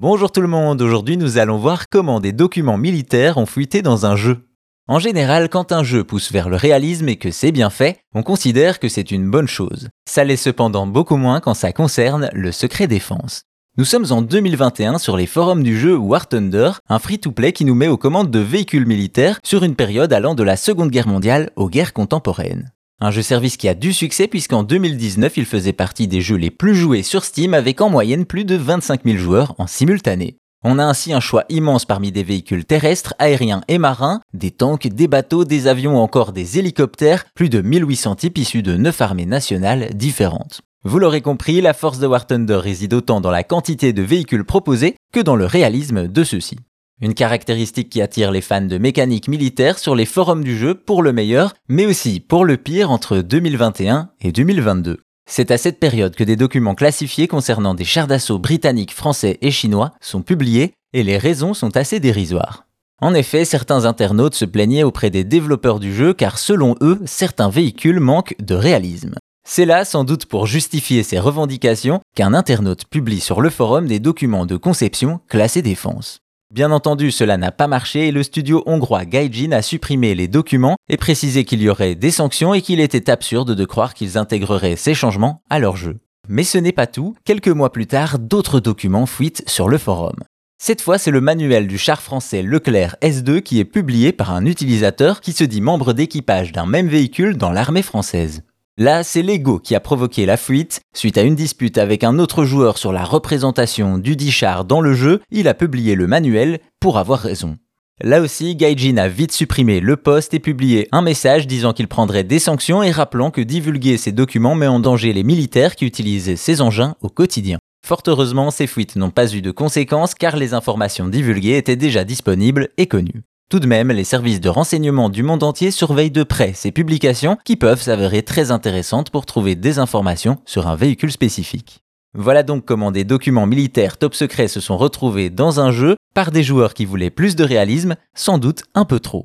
Bonjour tout le monde, aujourd'hui nous allons voir comment des documents militaires ont fuité dans un jeu. En général, quand un jeu pousse vers le réalisme et que c'est bien fait, on considère que c'est une bonne chose. Ça l'est cependant beaucoup moins quand ça concerne le secret défense. Nous sommes en 2021 sur les forums du jeu War Thunder, un free-to-play qui nous met aux commandes de véhicules militaires sur une période allant de la Seconde Guerre mondiale aux guerres contemporaines. Un jeu service qui a du succès puisqu'en 2019 il faisait partie des jeux les plus joués sur Steam avec en moyenne plus de 25 000 joueurs en simultané. On a ainsi un choix immense parmi des véhicules terrestres, aériens et marins, des tanks, des bateaux, des avions ou encore des hélicoptères, plus de 1800 types issus de 9 armées nationales différentes. Vous l'aurez compris, la force de War Thunder réside autant dans la quantité de véhicules proposés que dans le réalisme de ceux-ci. Une caractéristique qui attire les fans de mécanique militaire sur les forums du jeu pour le meilleur, mais aussi pour le pire entre 2021 et 2022. C'est à cette période que des documents classifiés concernant des chars d'assaut britanniques, français et chinois sont publiés, et les raisons sont assez dérisoires. En effet, certains internautes se plaignaient auprès des développeurs du jeu car selon eux, certains véhicules manquent de réalisme. C'est là, sans doute pour justifier ces revendications, qu'un internaute publie sur le forum des documents de conception classés défense. Bien entendu, cela n'a pas marché et le studio hongrois Gaijin a supprimé les documents et précisé qu'il y aurait des sanctions et qu'il était absurde de croire qu'ils intégreraient ces changements à leur jeu. Mais ce n'est pas tout, quelques mois plus tard, d'autres documents fuitent sur le forum. Cette fois, c'est le manuel du char français Leclerc S2 qui est publié par un utilisateur qui se dit membre d'équipage d'un même véhicule dans l'armée française. Là, c'est l'ego qui a provoqué la fuite. Suite à une dispute avec un autre joueur sur la représentation du dit char dans le jeu, il a publié le manuel pour avoir raison. Là aussi, Gaijin a vite supprimé le post et publié un message disant qu'il prendrait des sanctions et rappelant que divulguer ces documents met en danger les militaires qui utilisent ces engins au quotidien. Fort heureusement, ces fuites n'ont pas eu de conséquences car les informations divulguées étaient déjà disponibles et connues. Tout de même, les services de renseignement du monde entier surveillent de près ces publications qui peuvent s'avérer très intéressantes pour trouver des informations sur un véhicule spécifique. Voilà donc comment des documents militaires top secrets se sont retrouvés dans un jeu par des joueurs qui voulaient plus de réalisme, sans doute un peu trop.